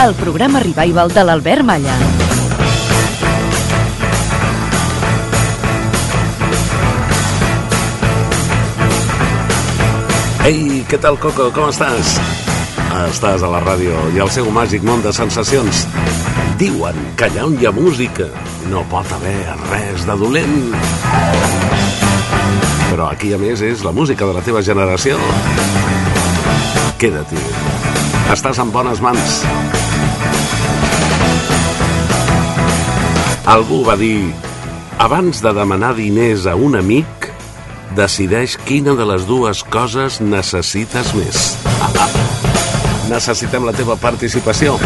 El programa revival de l'Albert Malla. Ei, què tal, Coco? Com estàs? Estàs a la ràdio i al seu màgic món de sensacions. Diuen que allà on hi ha música no pot haver res de dolent. Però aquí, a més, és la música de la teva generació. Queda-t'hi. Estàs en bones mans. Algú va dir abans de demanar diners a un amic, decideix quina de les dues coses necessites més. Necessitem la teva participació.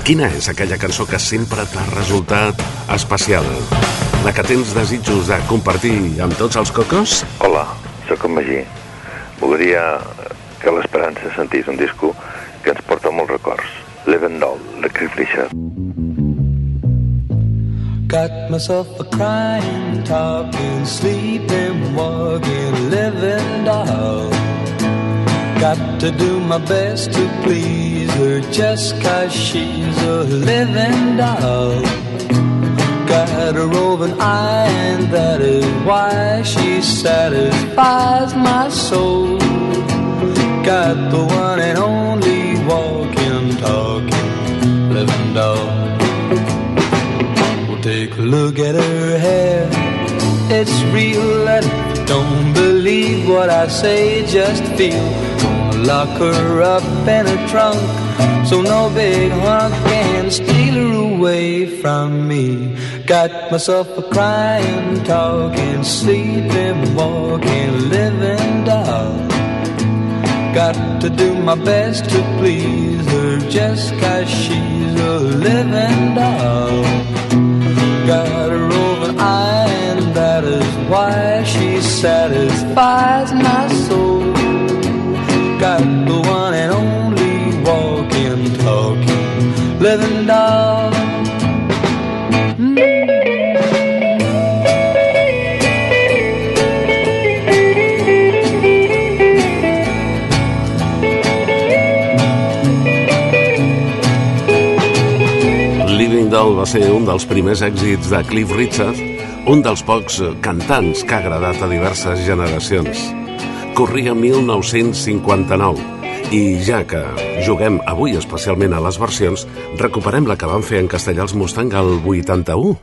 Quina és aquella cançó que sempre t'ha resultat especial? La que tens desitjos de compartir amb tots els cocos? Hola, sóc en Magí. Voldria que l'Esperança sentís un disco que ens porta molts records. Leven Doll, de Cliff Richard. Got myself a crying, talking, sleeping, walking, living doll. Got to do my best to please her just cause she's a living doll. Got a roving eye, and that is why she satisfies my soul. Got the one and only walking, talking, living doll. Take a look at her hair. It's real, and don't believe what I say, just feel. Gonna lock her up in a trunk so no big hunk can steal her away from me. Got myself a crying, talking, sleeping, walking, living doll. Got to do my best to please her just cause she's a living doll. Got a roving eye, and that is why she satisfies my soul. Got the one and only walking, talking, living doll. Living Doll va ser un dels primers èxits de Cliff Richard, un dels pocs eh, cantants que ha agradat a diverses generacions. Corria 1959 i ja que juguem avui especialment a les versions, recuperem la que van fer en castellà els Mustang al 81.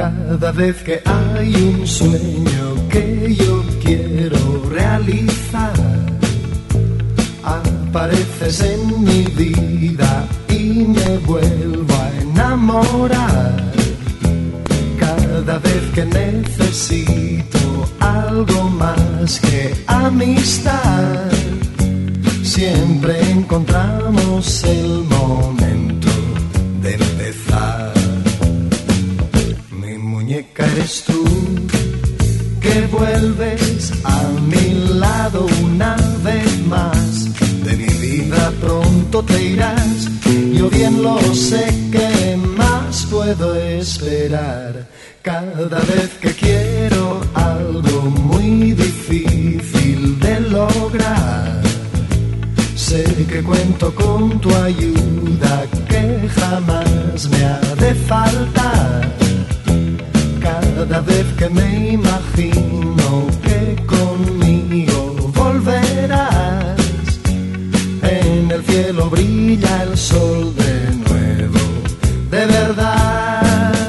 Cada vez que hay un sueño que yo quiero realizar, apareces en mi vida me vuelvo a enamorar. Cada vez que necesito algo más que amistad, siempre encontramos el momento de empezar. Mi muñeca eres tú, que vuelves a mi lado una vez más. De mi vida pronto te irás, yo bien lo sé que más puedo esperar. Cada vez que quiero algo muy difícil de lograr. Sé que cuento con tu ayuda que jamás me ha de faltar. Cada vez que me imagino cielo brilla el sol de nuevo, de verdad.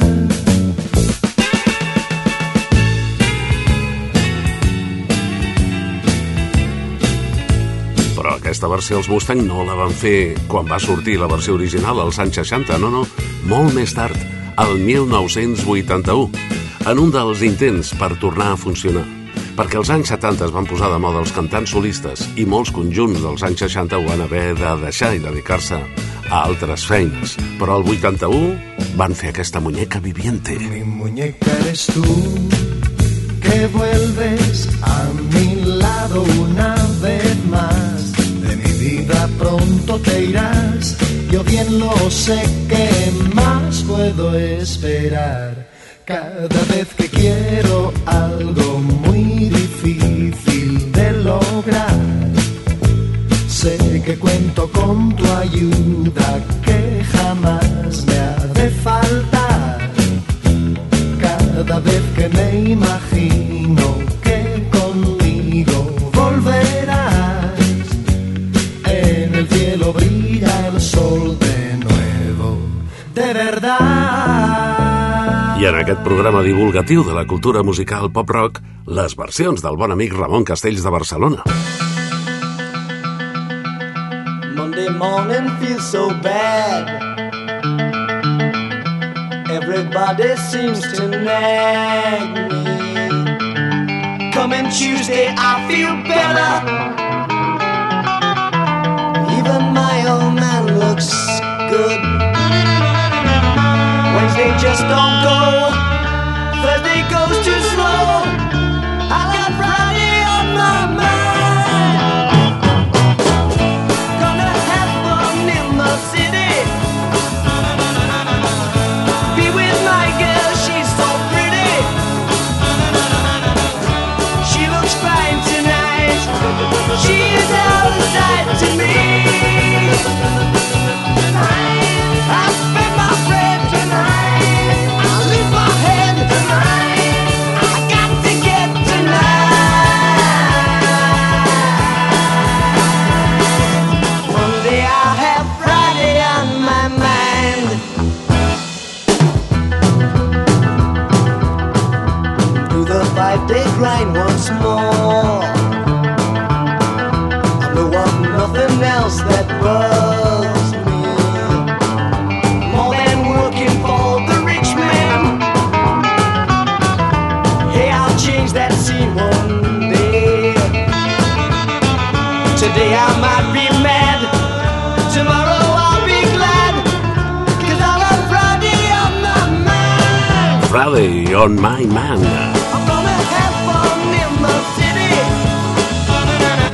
Però aquesta versió els Mustang no la van fer quan va sortir la versió original als anys 60, no, no, molt més tard, el 1981, en un dels intents per tornar a funcionar. Perquè als anys 70 es van posar de moda els cantants solistes i molts conjunts dels anys 60 ho van haver de deixar i dedicar-se a altres feines, però al 81 van fer aquesta muñeca viviente. Mi muñeca eres tú, que vuelves a mi lado una vez más. De mi vida pronto te irás, yo bien lo sé que más puedo esperar. Cada vez que quiero algo muy difícil de lograr, sé que cuento con tu ayuda que jamás me ha de faltar. Cada vez que me imagino en aquest programa divulgatiu de la cultura musical pop-rock, les versions del bon amic Ramon Castells de Barcelona. Monday morning feels so bad. Everybody seems to nag me. Coming Tuesday, I feel better. Even my old man looks good. Wednesday just don't go. Thursday goes too slow. I got Friday on my mind. Gonna have fun in the city. Be with my girl, she's so pretty. She looks fine tonight. She is out of sight to me. I might be mad. Tomorrow I'll be glad. Cause have Friday on my mind. Friday on My Man. I'm.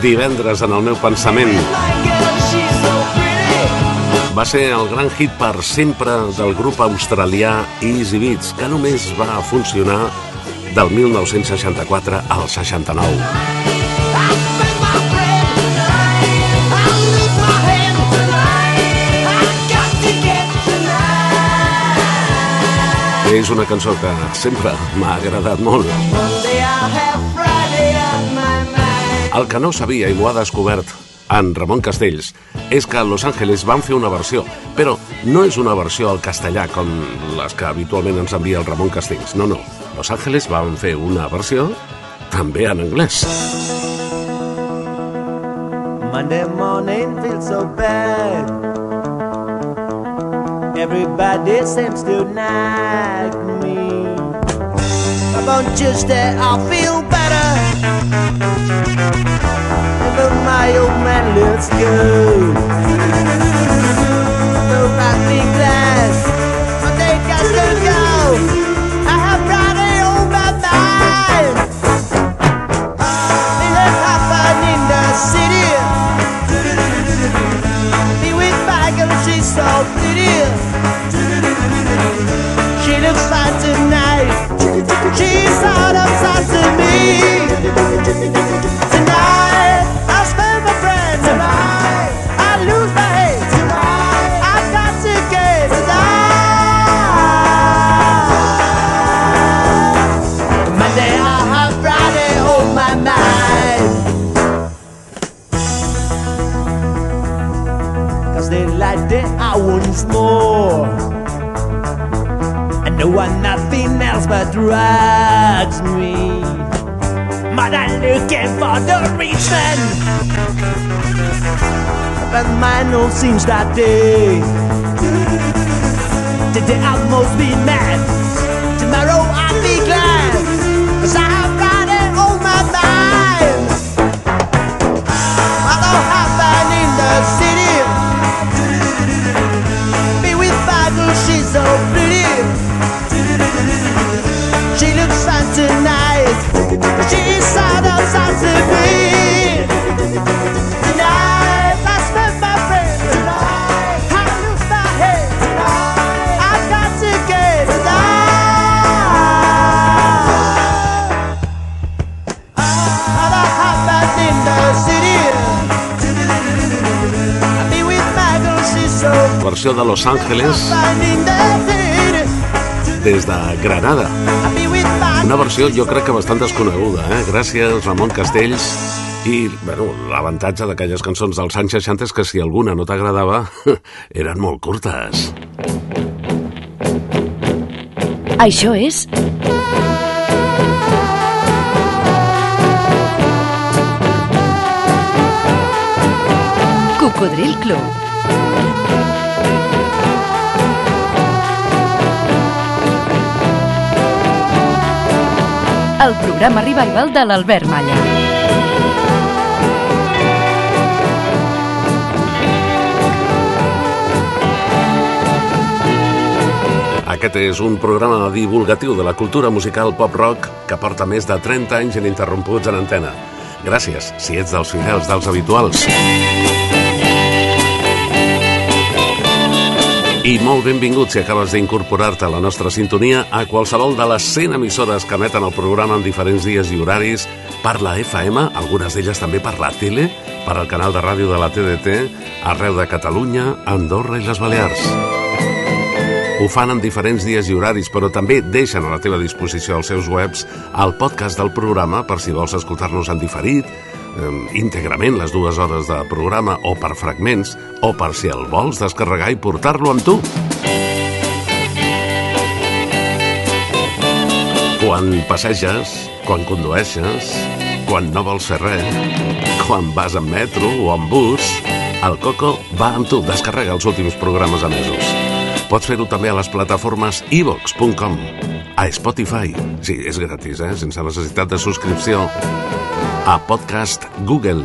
Divendres en el meu pensament va ser el gran hit per sempre del grup australià Easy Beats, que només va funcionar del 1964 al 69. És una cançó que sempre m'ha agradat molt. El que no sabia i m'ho ha descobert en Ramon Castells és que a Los Angeles van fer una versió, però no és una versió al castellà com les que habitualment ens envia el Ramon Castells. No, no. Los Angeles van fer una versió també en anglès. Monday morning feels so bad. Everybody seems to nag me. But on Tuesday I'll feel better. Even my old man looks good. So I'll be glad. Monday got to go. So pretty. She looks fine tonight. She's out of sight to me. I'm looking for the reason. But mine all seems that day. Today I must be mad. Tomorrow I'll be glad. Cause I have got it on my mind. I don't have in the city. Be with Bagel, she's so pretty. She looks fine tonight. She versió de Los Ángeles des de Granada. Una versió jo crec que bastant desconeguda, eh? Gràcies, Ramon Castells. I, bueno, l'avantatge d'aquelles cançons dels anys 60 és que si alguna no t'agradava, eren molt curtes. Això és... Cocodril Club. El programa revival de l'Albert Malla. Aquest és un programa divulgatiu de la cultura musical pop-rock que porta més de 30 anys ininterromputs en antena. Gràcies, si ets dels fidels, dels habituals. I molt benvingut si acabes d'incorporar-te a la nostra sintonia a qualsevol de les 100 emissores que emeten el programa en diferents dies i horaris per la FM, algunes d'elles també per la tele, per al canal de ràdio de la TDT, arreu de Catalunya, Andorra i les Balears. Ho fan en diferents dies i horaris, però també deixen a la teva disposició als seus webs el podcast del programa per si vols escoltar-nos en diferit, eh, íntegrament les dues hores de programa o per fragments, o per si el vols descarregar i portar-lo amb tu. Quan passeges, quan condueixes, quan no vols fer res, quan vas en metro o en bus, el Coco va amb tu, descarrega els últims programes emesos. Pots fer-ho també a les plataformes ivox.com, a Spotify, sí, és gratis, eh? sense necessitat de subscripció, a Podcast Google,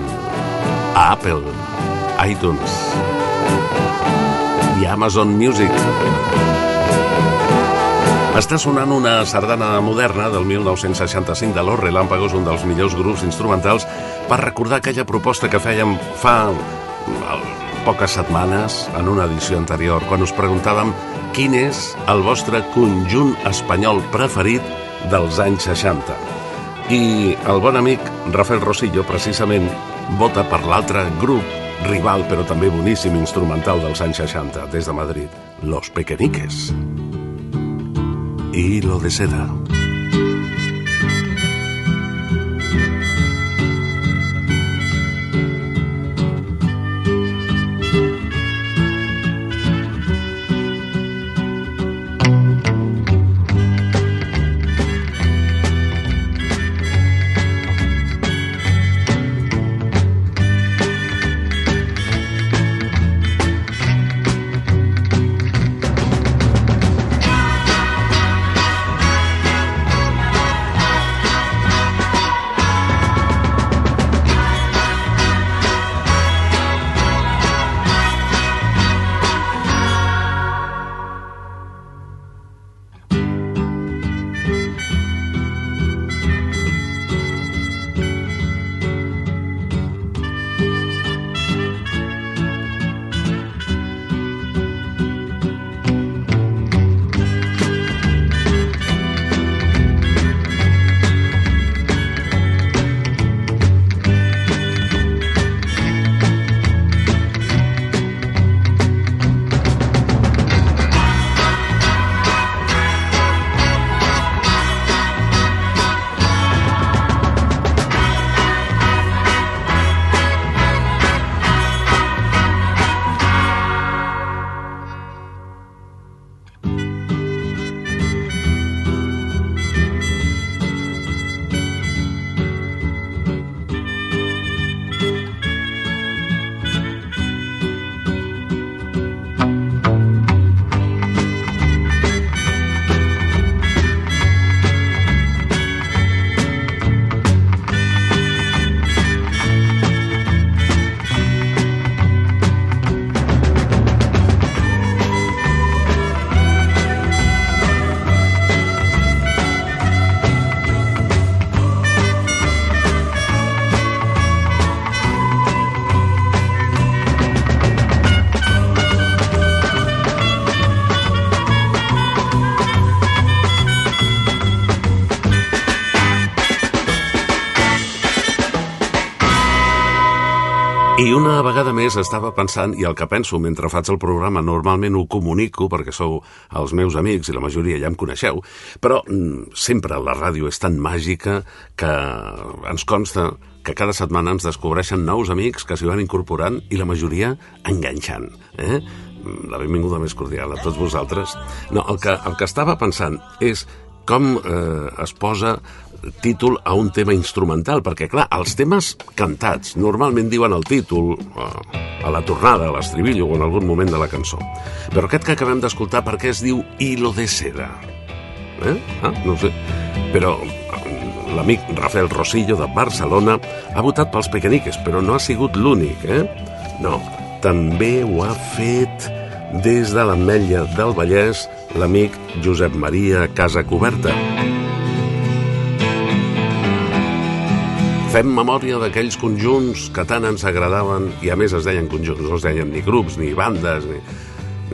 a Apple, iTunes i Amazon Music. Està sonant una sardana moderna del 1965 de l'Os Relámpagos, un dels millors grups instrumentals, per recordar aquella proposta que fèiem fa poques setmanes, en una edició anterior, quan us preguntàvem quin és el vostre conjunt espanyol preferit dels anys 60. I el bon amic Rafael Rosillo, precisament, vota per l'altre grup rival, però també boníssim instrumental dels anys 60, des de Madrid, Los Pequeñiques. Hilo de seda. Vegada més estava pensant, i el que penso mentre faig el programa normalment ho comunico perquè sou els meus amics i la majoria ja em coneixeu, però mm, sempre la ràdio és tan màgica que ens consta que cada setmana ens descobreixen nous amics que s'hi van incorporant i la majoria enganxant. Eh? La benvinguda més cordial a tots vosaltres. No, el que, el que estava pensant és com eh, es posa títol a un tema instrumental, perquè, clar, els temes cantats normalment diuen el títol eh, a la tornada, a l'estribillo o en algun moment de la cançó. Però aquest que acabem d'escoltar, per què es diu Hilo de seda? Eh? Ah, no sé. Però l'amic Rafael Rosillo de Barcelona ha votat pels pequeñiques, però no ha sigut l'únic, eh? No, també ho ha fet des de l'Ametlla del Vallès l'amic Josep Maria Casacoberta. Fem memòria d'aquells conjunts que tant ens agradaven i a més es deien conjunts, no es deien ni grups, ni bandes, ni,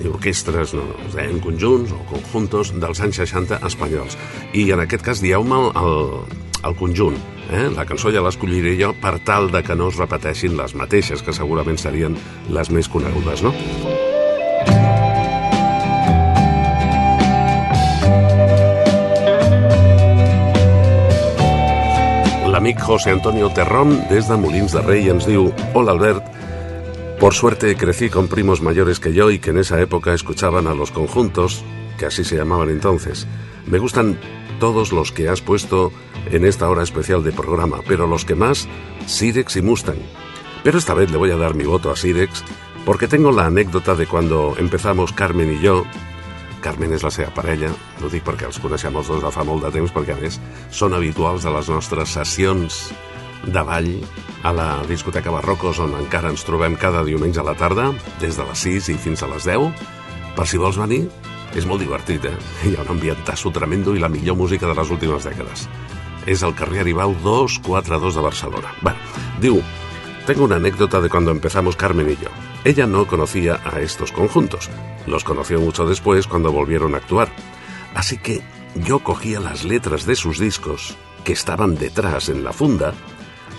ni orquestres, no, es deien conjunts o conjuntos dels anys 60 espanyols. I en aquest cas dieu-me el, el conjunt. Eh? La cançó ja l'escolliré jo per tal de que no es repeteixin les mateixes, que segurament serien les més conegudes, no? José Antonio Terrón, des de de Rey, ens Hola Albert, por suerte crecí con primos mayores que yo y que en esa época escuchaban a los conjuntos, que así se llamaban entonces. Me gustan todos los que has puesto en esta hora especial de programa, pero los que más, Sirex y Mustang. Pero esta vez le voy a dar mi voto a Sirex porque tengo la anécdota de cuando empezamos Carmen y yo Carmen és la seva parella, no dic perquè els coneixem els dos de fa molt de temps, perquè a més són habituals de les nostres sessions de ball a la discoteca Barrocos, on encara ens trobem cada diumenge a la tarda, des de les 6 i fins a les 10. Per si vols venir, és molt divertit, eh? Hi ha un ambientasso tremendo i la millor música de les últimes dècades. És el carrer Aribau 242 de Barcelona. Bueno, diu, tengo una anécdota de cuando empezamos Carmen y yo. Ella no conocía a estos conjuntos. Los conoció mucho después cuando volvieron a actuar. Así que yo cogía las letras de sus discos, que estaban detrás en la funda,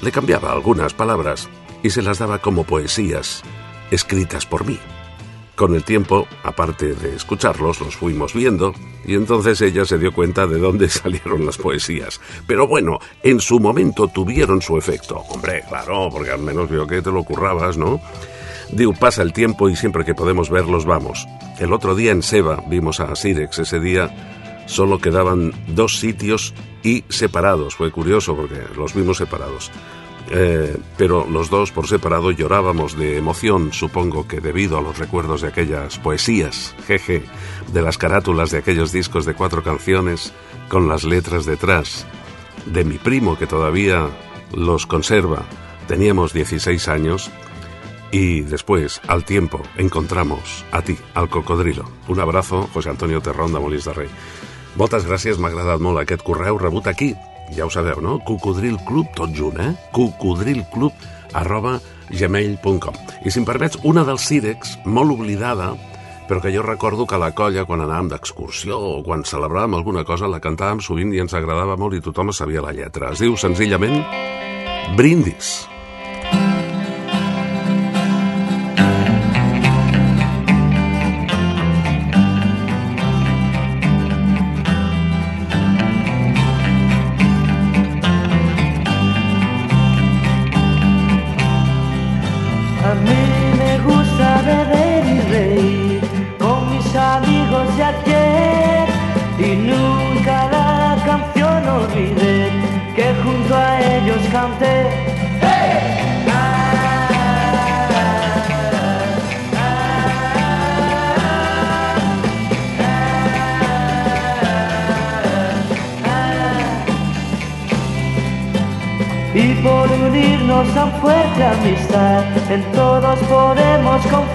le cambiaba algunas palabras y se las daba como poesías, escritas por mí. Con el tiempo, aparte de escucharlos, los fuimos viendo y entonces ella se dio cuenta de dónde salieron las poesías. Pero bueno, en su momento tuvieron su efecto. Hombre, claro, porque al menos vio que te lo currabas, ¿no? Diu, pasa el tiempo y siempre que podemos verlos vamos. El otro día en Seba vimos a Sirex. Ese día solo quedaban dos sitios y separados. Fue curioso porque los vimos separados. Eh, pero los dos por separado llorábamos de emoción, supongo que debido a los recuerdos de aquellas poesías, jeje, de las carátulas de aquellos discos de cuatro canciones con las letras detrás, de mi primo que todavía los conserva. Teníamos 16 años y después, al tiempo, encontramos a ti, al cocodrilo. Un abrazo, José Antonio Terrón de Molins de Rei. Moltes gràcies, m'ha agradat molt aquest correu rebut aquí. Ja ho sabeu, no? Cocodrilclub, tot junt, eh? cocodrilclub arroba gmail.com I si em permets, una dels Cirex, molt oblidada, però que jo recordo que la colla, quan anàvem d'excursió o quan celebràvem alguna cosa, la cantàvem sovint i ens agradava molt i tothom sabia la lletra. Es diu senzillament Brindis. much.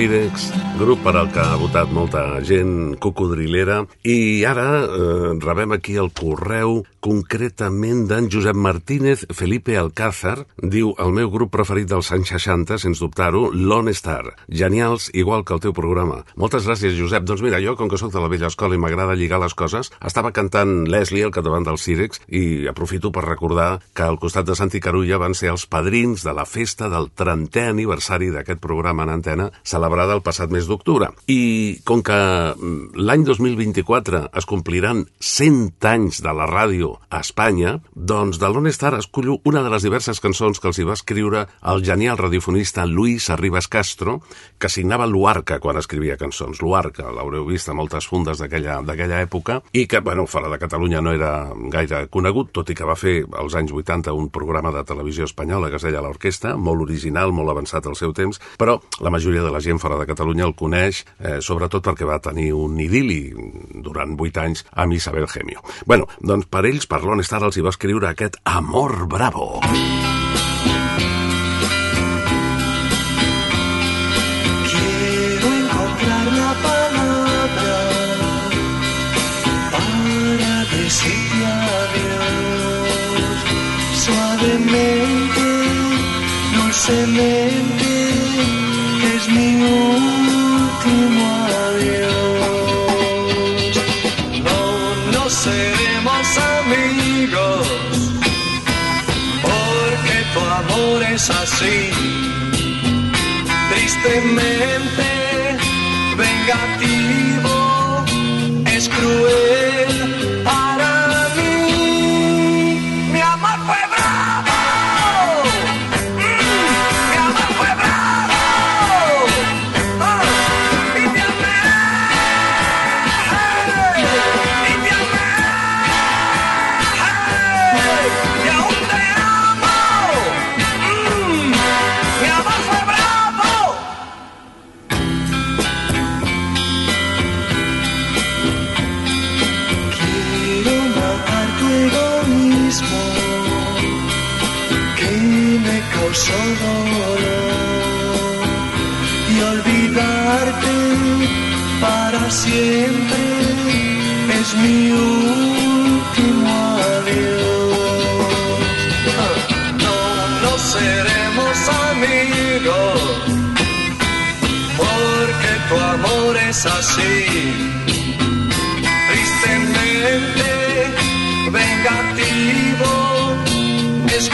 Brindis, Los Irex, grup per al que ha votat molta gent cocodrilera. I ara eh, rebem aquí el correu concretament d'en Josep Martínez Felipe Alcázar. Diu el meu grup preferit dels anys 60 sens dubtar-ho, Lone Star genials, igual que el teu programa. Moltes gràcies Josep, doncs mira jo com que sóc de la vella escola i m'agrada lligar les coses estava cantant Leslie al capdavant dels Irex i aprofito per recordar que al costat de Santi Carulla van ser els padrins de la festa del 30è aniversari d'aquest programa en antena celebrada el passat mes d'octubre. I com que mm, l'any 2024 es compliran 100 anys de la ràdio a Espanya, doncs de l'On Star escollo una de les diverses cançons que els hi va escriure el genial radiofonista Luis Arribas Castro, que signava Luarca quan escrivia cançons. Luarca, l'haureu vist a moltes fundes d'aquella d'aquella època, i que, bueno, fora de Catalunya no era gaire conegut, tot i que va fer als anys 80 un programa de televisió espanyola que es deia L'Orquestra, molt original, molt avançat al seu temps, però la majoria de la gent fora de Catalunya el coneix, eh, sobretot perquè va tenir un idili durant 8 anys amb Isabel Gemio. Bueno, doncs per ells, per l'On Star, els hi va escriure aquest Amor Bravo. Quiero encontrar suavemente, dulcemente, es mi último adiós. No, no seremos amigos porque tu amor es así tristemente vengativo, es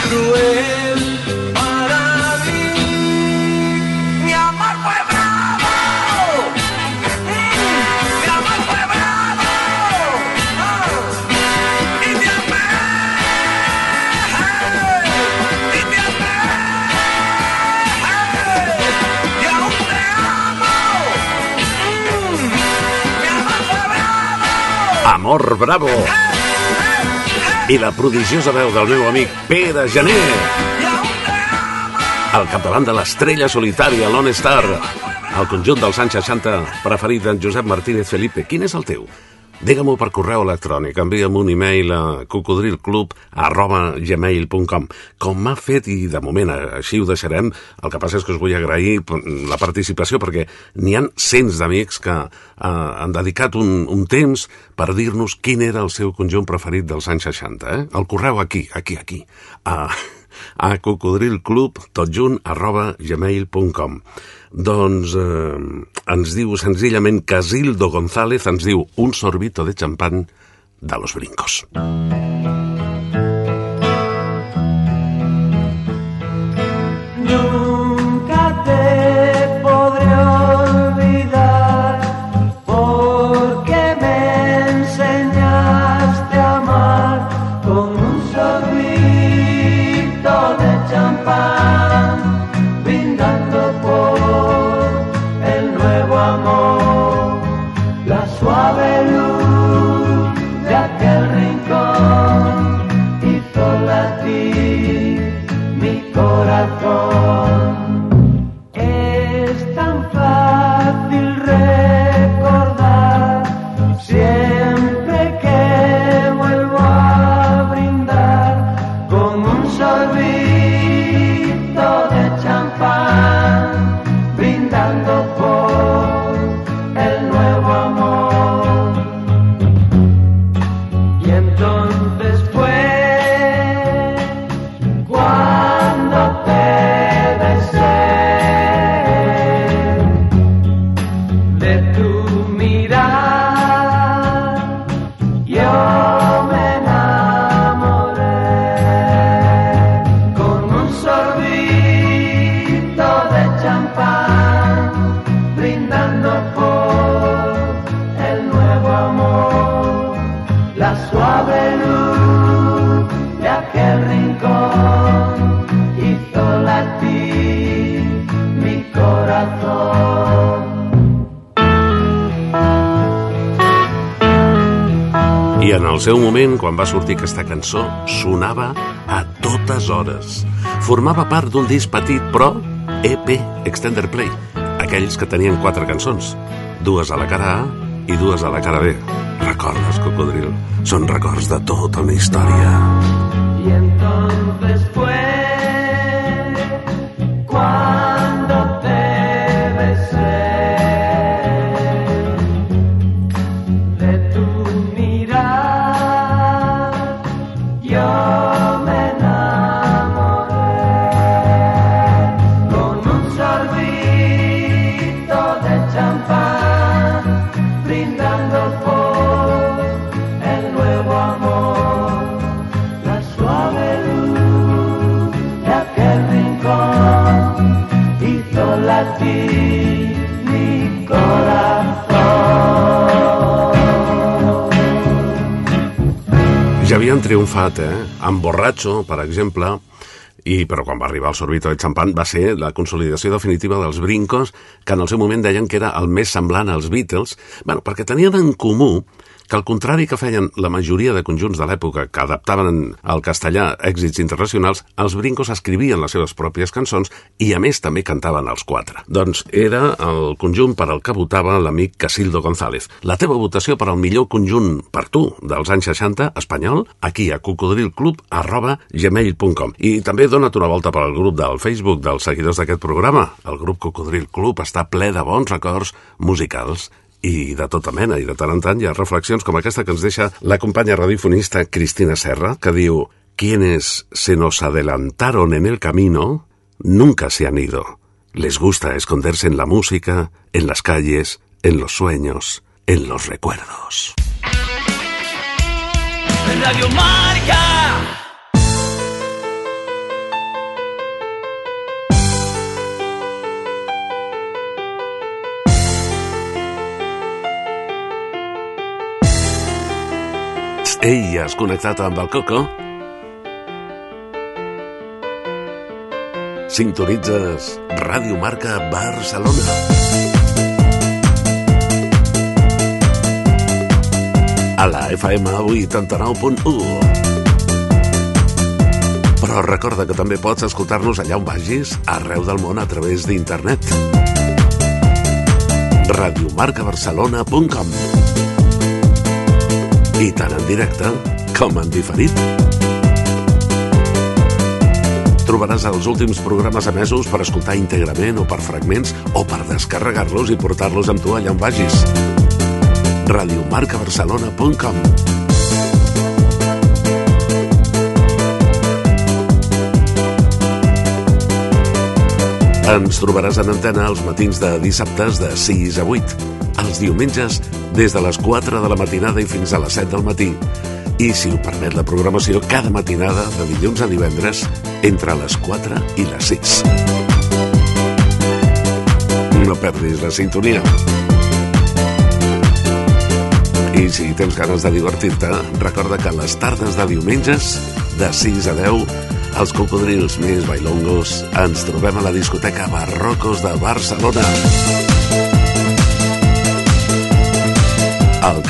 cruel para mí. Mi amor fue bravo, mi amor fue bravo, Ah, y te amé, y te y aún te amo. Mm, mi amor fue bravo. Amor Bravo. I la prodigiosa veu del meu amic Pere Janer. Al capdavant de l'estrella solitària, Lone Star. El conjunt dels anys 60 preferit d'en Josep Martínez Felipe. Quin és el teu? Digue-m'ho per correu electrònic, envia'm un e-mail a cocodrilclub arroba gmail.com com m'ha fet, i de moment així ho deixarem, el que passa és que us vull agrair la participació perquè n'hi han cents d'amics que eh, han dedicat un, un temps per dir-nos quin era el seu conjunt preferit dels anys 60. Eh? El correu aquí, aquí, aquí, a, a cocodrilclub, tot junt, arroba gmail.com doncs eh, ens diu senzillament Casildo González, ens diu un sorbito de champán de los brincos. El seu moment, quan va sortir aquesta cançó, sonava a totes hores. Formava part d'un disc petit, però EP, Extender Play, aquells que tenien quatre cançons, dues a la cara A i dues a la cara B. Recordes, Cocodril? Són records de tota una història. Havien triomfat, eh? Amb Borratxo, per exemple, i, però quan va arribar el sorbito de xampan va ser la consolidació definitiva dels brincos, que en el seu moment deien que era el més semblant als Beatles, bueno, perquè tenien en comú que al contrari que feien la majoria de conjunts de l'època que adaptaven al castellà èxits internacionals, els brincos escrivien les seves pròpies cançons i a més també cantaven els quatre. Doncs era el conjunt per al que votava l'amic Casildo González. La teva votació per al millor conjunt per tu dels anys 60 espanyol aquí a cocodrilclub arroba gmail.com i també dona't una volta per al grup del Facebook dels seguidors d'aquest programa. El grup Cocodril Club està ple de bons records musicals i de tota mena, i de tant en tant hi ha que ens deixa la companya radiofonista Cristina Serra, que diu Quienes se nos adelantaron en el camino nunca se han ido. Les gusta esconderse en la música, en las calles, en los sueños, en los recuerdos. Radio Marca. Ei, has connectat amb el Coco? Sintonitzes Ràdio Marca Barcelona. A la FM 89.1. Però recorda que també pots escoltar-nos allà on vagis, arreu del món a través d'internet. radiomarcabarcelona.com i tant en directe com en diferit. Trobaràs els últims programes emesos per escoltar íntegrament o per fragments o per descarregar-los i portar-los amb tu allà on vagis. radiomarcabarcelona.com Ens trobaràs en antena els matins de dissabtes de 6 a 8, els diumenges des de les 4 de la matinada i fins a les 7 del matí, i, si ho permet la programació, cada matinada de dilluns a divendres entre les 4 i les 6. No perdis la sintonia. I si tens ganes de divertir-te, recorda que les tardes de diumenges, de 6 a 10, els cocodrils més bailongos ens trobem a la discoteca Barrocos de Barcelona. Al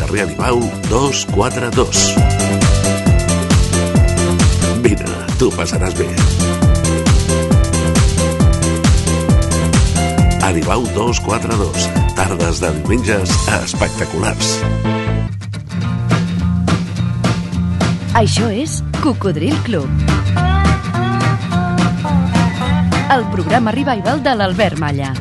carrer Aribau 242. Vine, tu passaràs bé. Aribau 242. Tardes de diumenges espectaculars. Això és Cocodril Club. el programa revival de l'Albert Malla.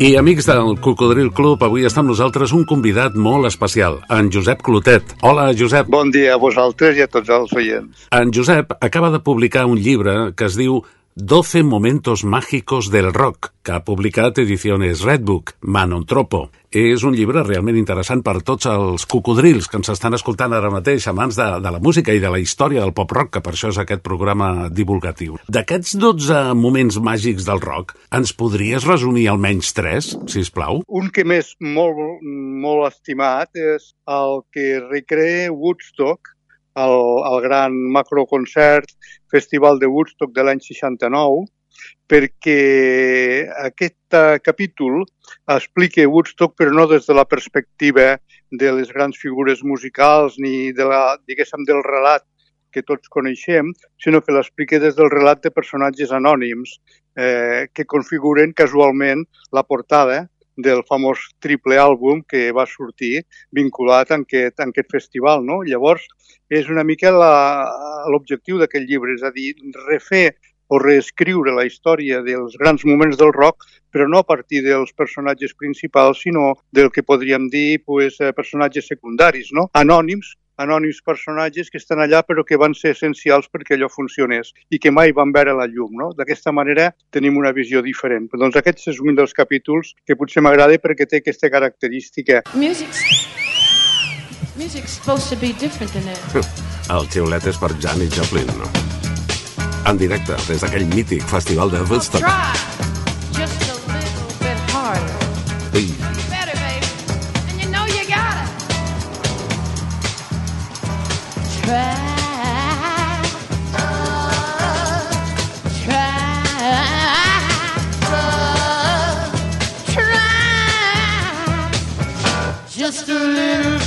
I amics del Cocodril Club, avui està amb nosaltres un convidat molt especial, en Josep Clotet. Hola, Josep. Bon dia a vosaltres i a tots els oients. En Josep acaba de publicar un llibre que es diu 12 momentos mágicos del rock, que ha publicat edicions Redbook, Manontropo. És un llibre realment interessant per tots els cocodrils que ens estan escoltant ara mateix a mans de, de la música i de la història del pop-rock, que per això és aquest programa divulgatiu. D'aquests 12 moments màgics del rock, ens podries resumir almenys 3, si us plau? Un que m'és molt, molt estimat és el que recrea Woodstock, el, el gran macroconcert Festival de Woodstock de l'any 69, perquè aquest uh, capítol explica Woodstock però no des de la perspectiva de les grans figures musicals ni de la, diguéssim, del relat que tots coneixem, sinó que l'explica des del relat de personatges anònims eh, que configuren casualment la portada del famós triple àlbum que va sortir vinculat en aquest, en aquest festival. No? Llavors, és una mica l'objectiu d'aquest llibre, és a dir, refer o reescriure la història dels grans moments del rock, però no a partir dels personatges principals, sinó del que podríem dir pues, eh, personatges secundaris, no? anònims, anònims personatges que estan allà però que van ser essencials perquè allò funcionés i que mai van veure la llum. No? D'aquesta manera tenim una visió diferent. Doncs aquest és un dels capítols que potser m'agrada perquè té aquesta característica. Music's, music's supposed to be different than that. El xiulet és per Janis Joplin, no? En directe, des d'aquell mític festival de Woodstock. Try little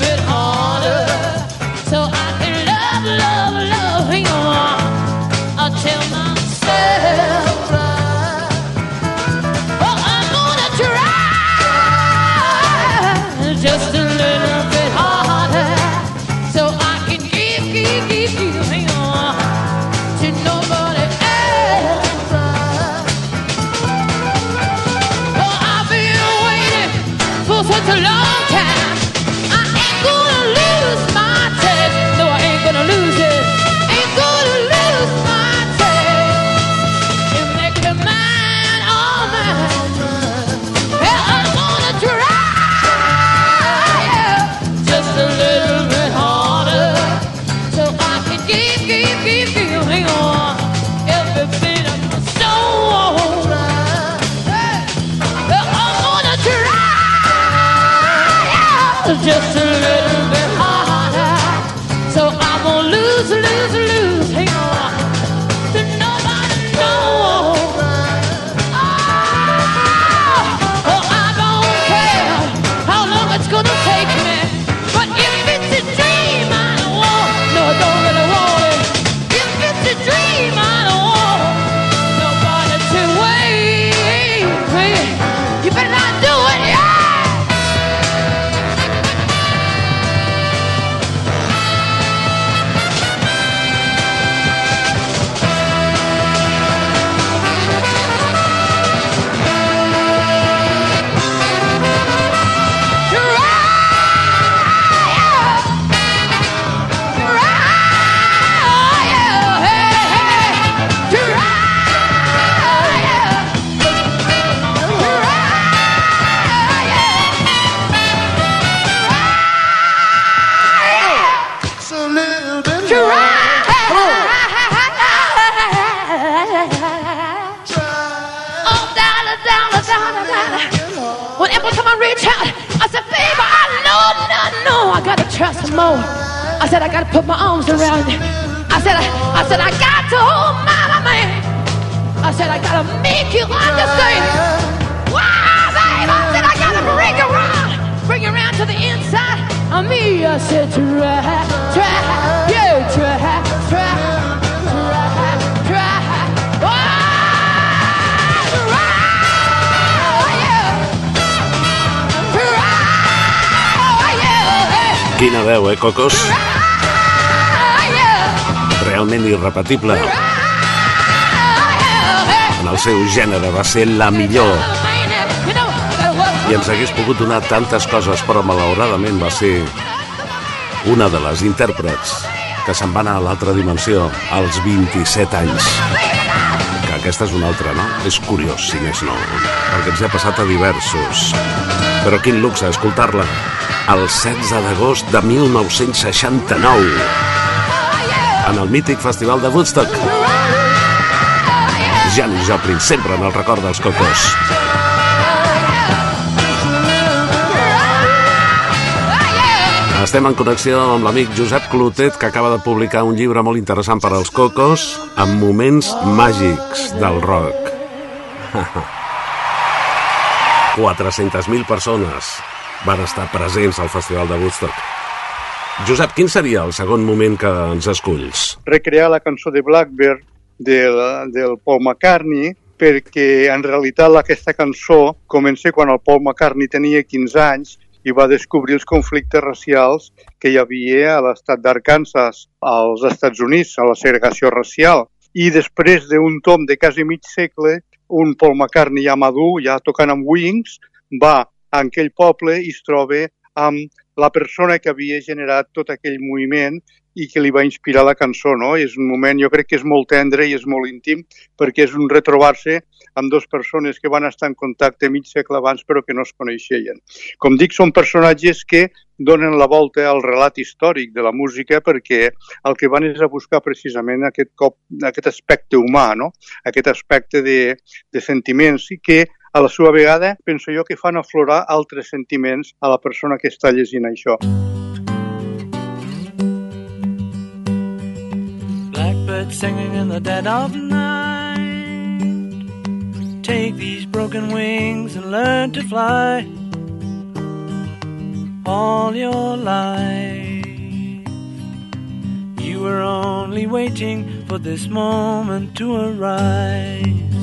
Whenever time I reach out, I said, baby, I know, no, no, I gotta trust more. I said, I gotta put my arms around you. I said, I, I said, I got to hold my man. I said, I gotta make you understand. Wow, baby, I said, I gotta bring you around, bring you around to the inside of me. I said, try, try, Quina veu, eh, Cocos? Realment irrepetible. En el seu gènere va ser la millor. I ens hagués pogut donar tantes coses, però malauradament va ser una de les intèrprets que se'n va anar a l'altra dimensió als 27 anys. Que aquesta és una altra, no? És curiós, si més no, perquè ens ha passat a diversos. Però quin luxe escoltar-la el 16 d'agost de 1969 en el mític Festival de Woodstock. Janis Joplin, sempre en el record dels cocos. Estem en connexió amb l'amic Josep Clotet, que acaba de publicar un llibre molt interessant per als cocos, amb moments màgics del rock. 400.000 persones van estar presents al Festival de Woodstock. Josep, quin seria el segon moment que ens esculls? Recrear la cançó de Blackbird del, del Paul McCartney, perquè en realitat aquesta cançó comença quan el Paul McCartney tenia 15 anys i va descobrir els conflictes racials que hi havia a l'estat d'Arkansas, als Estats Units, a la segregació racial. I després d'un tom de quasi mig segle, un Paul McCartney ja madur, ja tocant amb Wings, va a aquell poble i es troba amb la persona que havia generat tot aquell moviment i que li va inspirar la cançó. No? És un moment, jo crec que és molt tendre i és molt íntim perquè és un retrobar-se amb dues persones que van estar en contacte mig segle abans però que no es coneixien. Com dic, són personatges que donen la volta al relat històric de la música perquè el que van és a buscar precisament aquest, cop, aquest aspecte humà, no? aquest aspecte de, de sentiments i que a la seva vegada penso jo que fan aflorar altres sentiments a la persona que està llegint això. Blackbird singing in the dead of night. Take these broken wings and learn to fly all your life. You were only waiting for this moment to arise.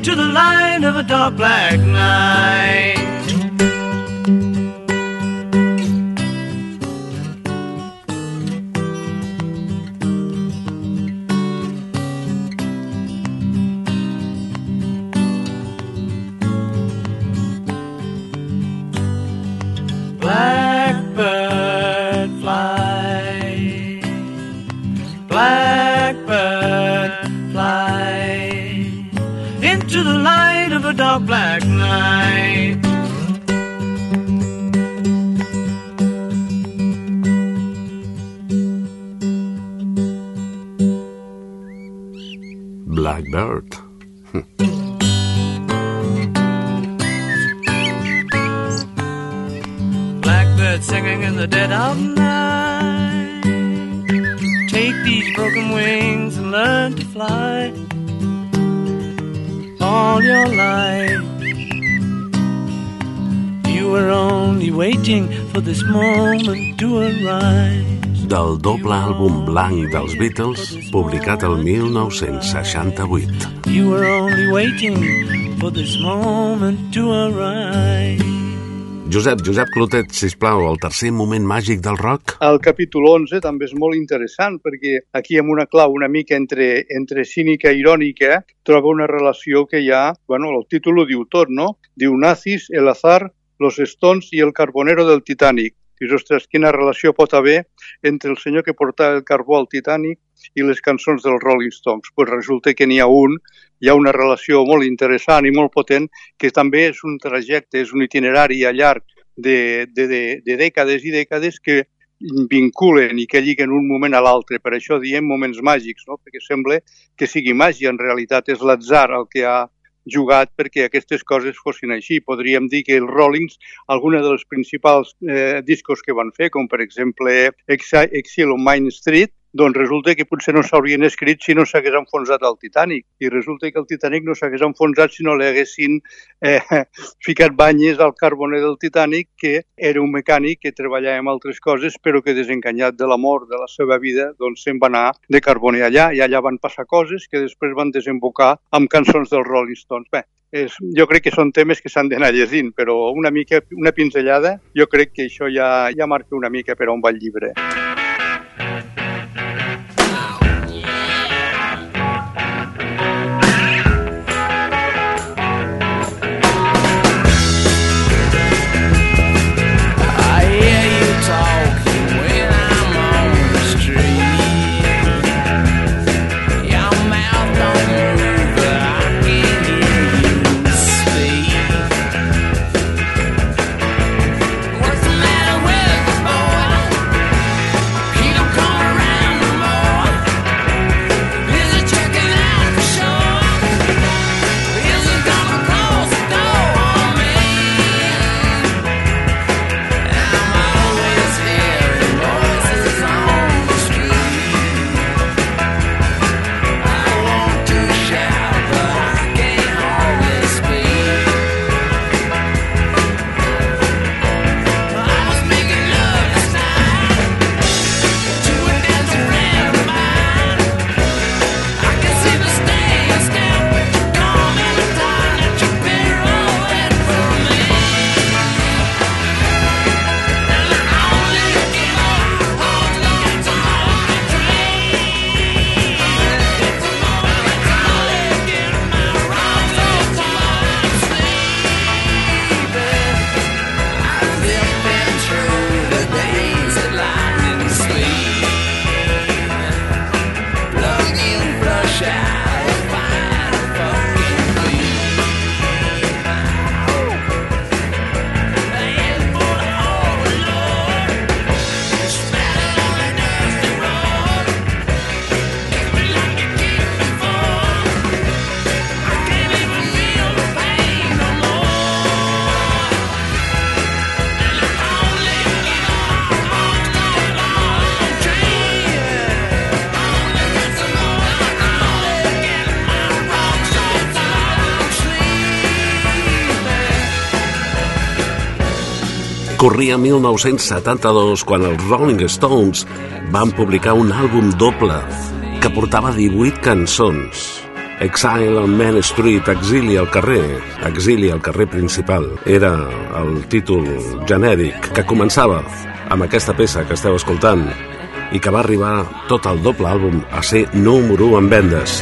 into the light of a dark black night. Blanc dels Beatles, publicat el 1968. You were only waiting for this moment to arise. Josep, Josep Clotet, sisplau, el tercer moment màgic del rock? El capítol 11 també és molt interessant perquè aquí amb una clau una mica entre, entre cínica i irònica troba una relació que hi ha, bueno, el títol ho diu tot, no? Diu Nazis, el azar, los Stones i el carbonero del Titanic. Dius, ostres, quina relació pot haver entre el senyor que portava el carbó al Titanic i les cançons dels Rolling Stones? Pues resulta que n'hi ha un, hi ha una relació molt interessant i molt potent que també és un trajecte, és un itinerari a llarg de, de, de, de dècades i dècades que vinculen i que lliguen un moment a l'altre. Per això diem moments màgics, no? perquè sembla que sigui màgia, en realitat és l'atzar el que ha jugat perquè aquestes coses fossin així. Podríem dir que els Rollings, alguna de les principals eh, discos que van fer, com per exemple Exile on Main Street, doncs resulta que potser no s'haurien escrit si no s'hagués enfonsat el Titanic. I resulta que el Titanic no s'hagués enfonsat si no li haguessin eh, ficat banyes al carboner del Titanic, que era un mecànic que treballava en altres coses, però que desencanyat de l'amor de la seva vida, doncs se'n va anar de carboner allà, i allà van passar coses que després van desembocar amb cançons dels Rolling Stones. Bé, és, jo crec que són temes que s'han d'anar llegint, però una mica, una pinzellada, jo crec que això ja, ja marca una mica per on va el llibre. Corria 1972 quan els Rolling Stones van publicar un àlbum doble que portava 18 cançons. Exile on Main Street, Exili al carrer, Exili al carrer principal, era el títol genèric que començava amb aquesta peça que esteu escoltant i que va arribar tot el doble àlbum a ser número 1 en vendes.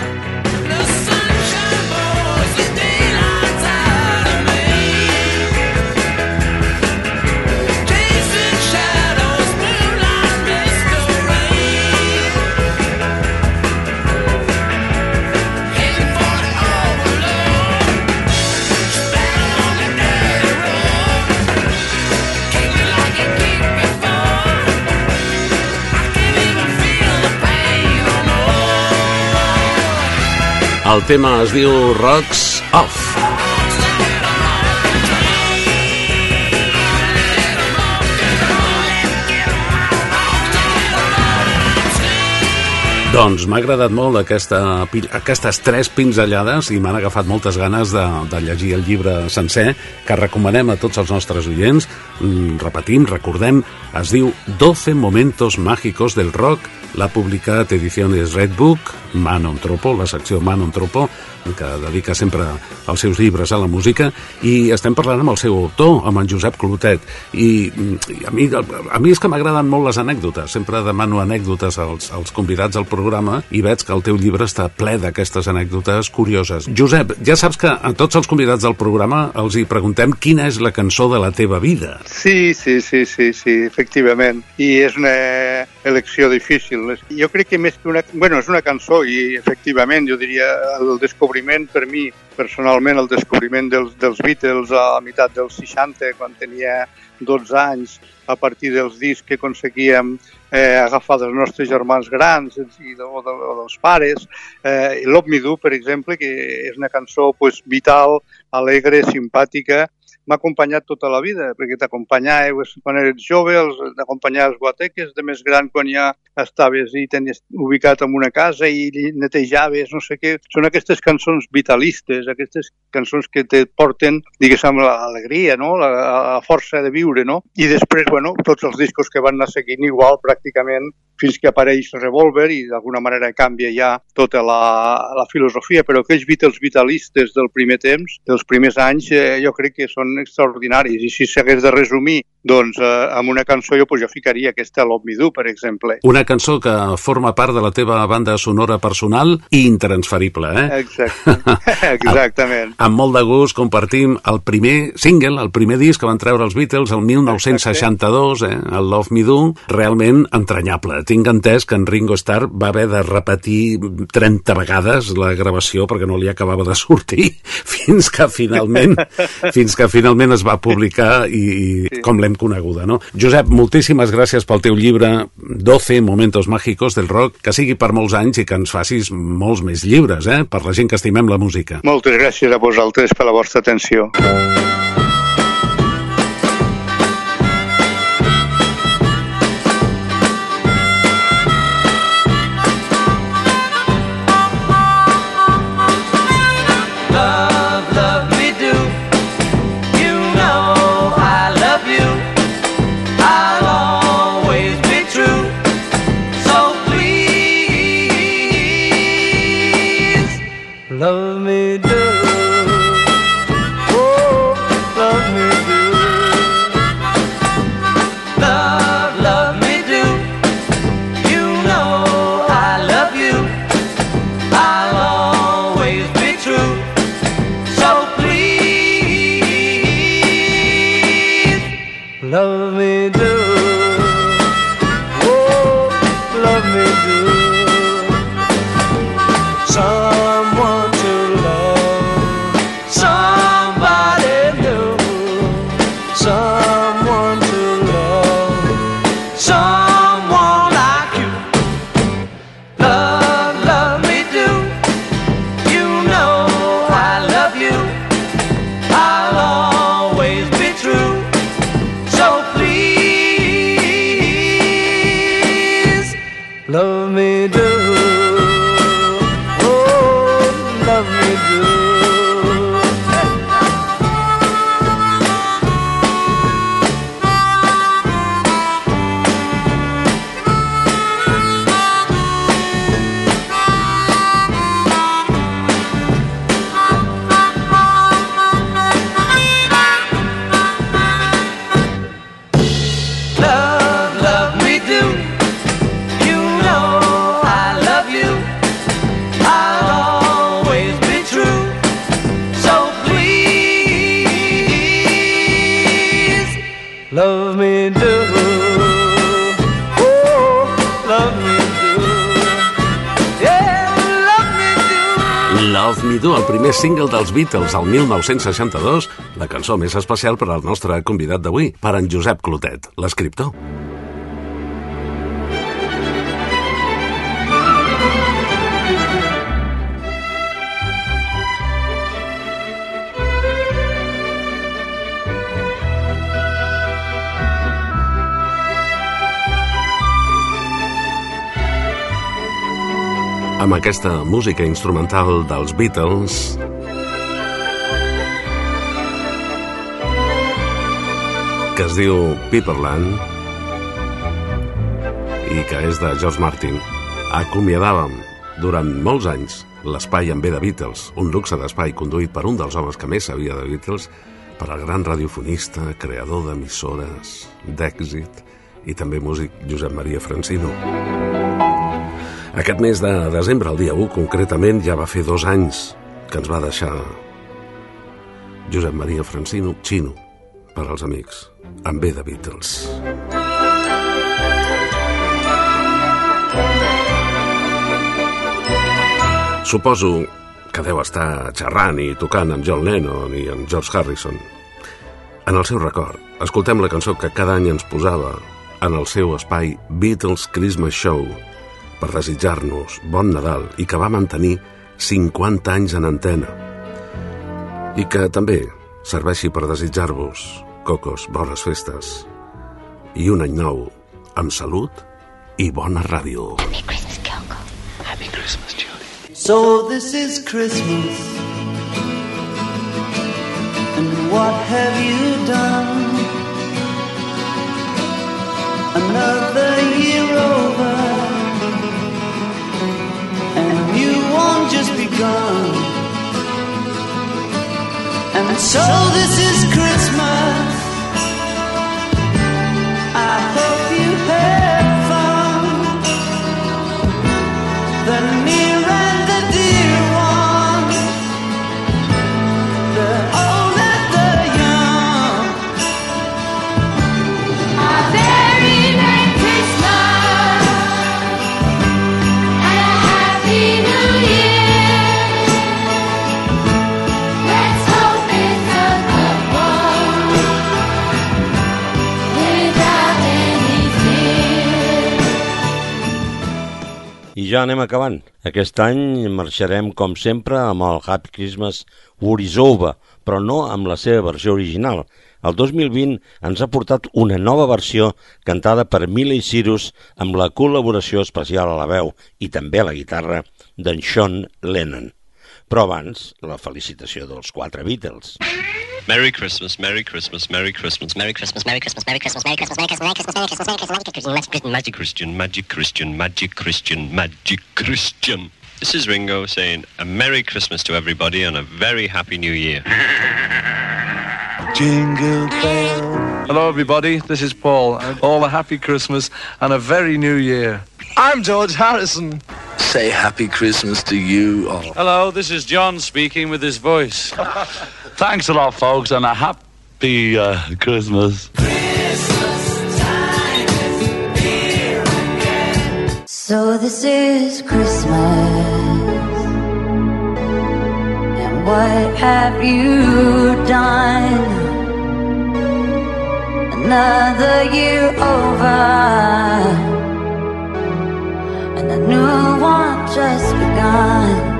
El tema es diu Rocks Off. Doncs m'ha agradat molt aquesta, aquestes tres pinzellades i m'han agafat moltes ganes de, de llegir el llibre sencer que recomanem a tots els nostres oients. Mm, repetim, recordem, es diu 12 momentos mágicos del rock, l'ha publicat Ediciones Redbook, Manon Tropo, la secció Manon Tropo, que dedica sempre els seus llibres a la música, i estem parlant amb el seu autor, amb en Josep Clotet. I, i a, mi, a mi és que m'agraden molt les anècdotes, sempre demano anècdotes als, als convidats al programa i veig que el teu llibre està ple d'aquestes anècdotes curioses. Josep, ja saps que a tots els convidats del programa els hi preguntem quina és la cançó de la teva vida. Sí, sí, sí, sí, sí efectivament. I és una elecció difícil. Jo crec que més que una... Bueno, és una cançó i efectivament jo diria el descobriment per mi personalment el descobriment dels, dels Beatles a la meitat dels 60 quan tenia 12 anys a partir dels discs que aconseguíem eh, agafar dels nostres germans grans i de, o, de, o dels pares. Eh, Love Me Do, per exemple, que és una cançó pues, vital, alegre, simpàtica, m'ha acompanyat tota la vida, perquè t'acompanyava quan eres jove, t'acompanyava als guateques, de més gran quan ja estaves i tenies ubicat en una casa i netejaves, no sé què. Són aquestes cançons vitalistes, aquestes cançons que te porten, diguéssim, l'alegria, no? La, la força de viure, no? I després, bueno, tots els discos que van anar seguint igual pràcticament fins que apareix Revolver i d'alguna manera canvia ja tota la, la filosofia, però aquells Beatles vitalistes del primer temps, dels primers anys, eh, jo crec que són extraordinaris. I si s'hagués de resumir doncs eh, amb una cançó jo, pues, jo ficaria aquesta Love Me Do, per exemple. Una cançó que forma part de la teva banda sonora personal i intransferible, eh? Exacte. Exactament. amb, amb molt de gust compartim el primer single, el primer disc que van treure els Beatles el 1962, eh? el Love Me Do, realment entranyable. Tinc entès que en Ringo Starr va haver de repetir 30 vegades la gravació perquè no li acabava de sortir fins que finalment fins que finalment es va publicar i, i com l'hem coneguda, no? Josep, moltíssimes gràcies pel teu llibre 12 Momentos Mágicos del Rock, que sigui per molts anys i que ens facis molts més llibres, eh? Per la gent que estimem la música. Moltes gràcies a vosaltres per la vostra atenció. Beatles al 1962, la cançó més especial per al nostre convidat d'avui, per en Josep Clotet, l'escriptor. Amb aquesta música instrumental dels Beatles, que es diu Piperland i que és de George Martin, acomiadàvem durant molts anys l'espai en B de Beatles, un luxe d'espai conduït per un dels homes que més sabia de Beatles, per al gran radiofonista, creador d'emissores, d'èxit i també músic Josep Maria Francino. Aquest mes de desembre, el dia 1 concretament, ja va fer dos anys que ens va deixar Josep Maria Francino, Chino, per als amics, amb B de Beatles. Suposo que deu estar xerrant i tocant amb John Lennon i amb George Harrison. En el seu record, escoltem la cançó que cada any ens posava en el seu espai Beatles Christmas Show per desitjar-nos bon Nadal i que va mantenir 50 anys en antena. I que també serveixi per desitjar-vos, cocos, bones festes i un any nou amb salut i bona ràdio. Happy Christmas, Coco. Happy Christmas, Julie. So this is Christmas And what have you done? Another year over And a new one just begun so this is ja anem acabant. Aquest any marxarem, com sempre, amb el Happy Christmas War is Over, però no amb la seva versió original. El 2020 ens ha portat una nova versió cantada per Miley Cyrus amb la col·laboració especial a la veu i també a la guitarra d'en Sean Lennon. Però abans, la felicitació dels quatre Beatles. Christmas, Merry Christmas, Merry Christmas, Merry Christmas, Merry Christmas, Merry Christmas, Merry Christmas, Merry Christmas, Merry Christmas, Merry Christmas, Merry Christmas, Merry Christmas, Magic Christmas, Magic Christian, Magic Christian, Magic Christian, Magic Christian. This is Ringo saying a Merry Christmas to everybody and a very Happy New Year. Jingle bell Hello, everybody. This is Paul. All a happy Christmas and a very new year. I'm George Harrison. Say Happy Christmas to you all. Hello, this is John speaking with his voice. Thanks a lot, folks, and a happy uh, Christmas. So this is Christmas. And what have you done? Another year over. And a new one just begun.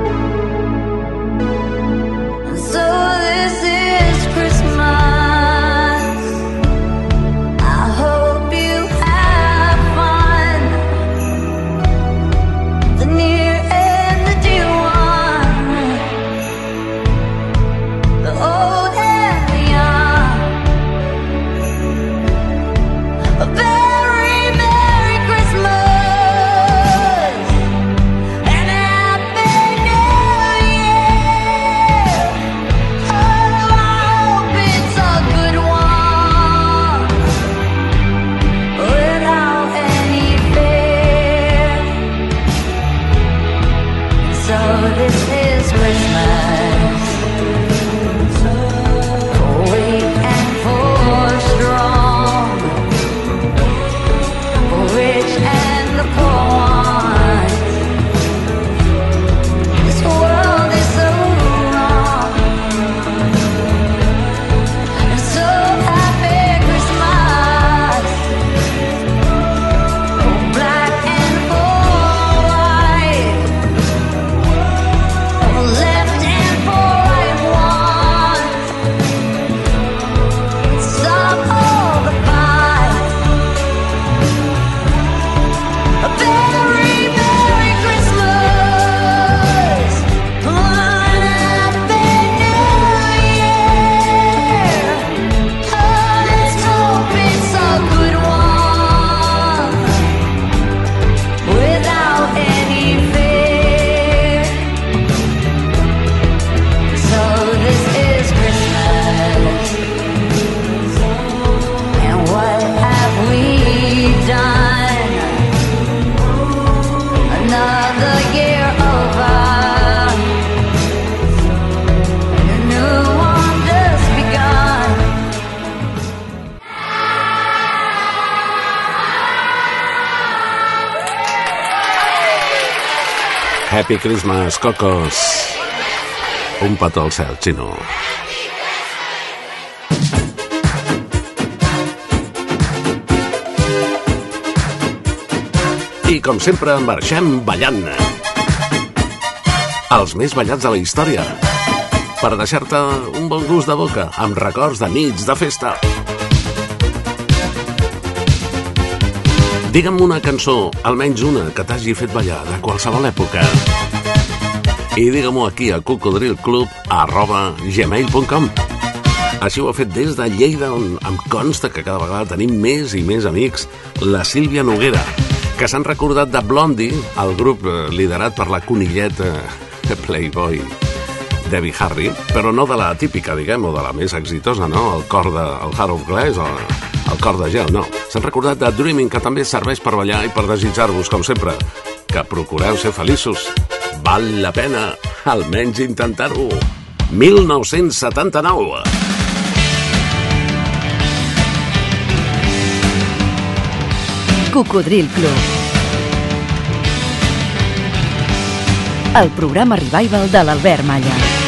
Happy Christmas, cocos! Un petó al cel, xino. com sempre, marxem ballant. Els més ballats de la història. Per deixar-te un bon gust de boca, amb records de nits de festa. Digue'm una cançó, almenys una, que t'hagi fet ballar de qualsevol època. I digue-m'ho aquí a cocodrilclub.gmail.com Així ho ha fet des de Lleida, on em consta que cada vegada tenim més i més amics, la Sílvia Noguera, que s'han recordat de Blondie, el grup eh, liderat per la conilleta Playboy Debbie Harry, però no de la típica, diguem, o de la més exitosa, no? El cor de... el Heart of Glass o el cor de gel, no. S'han recordat de Dreaming, que també serveix per ballar i per desitjar-vos, com sempre, que procureu ser feliços. Val la pena, almenys intentar-ho. 1979. Cocodril Club. El programa revival de l'Albert Malla.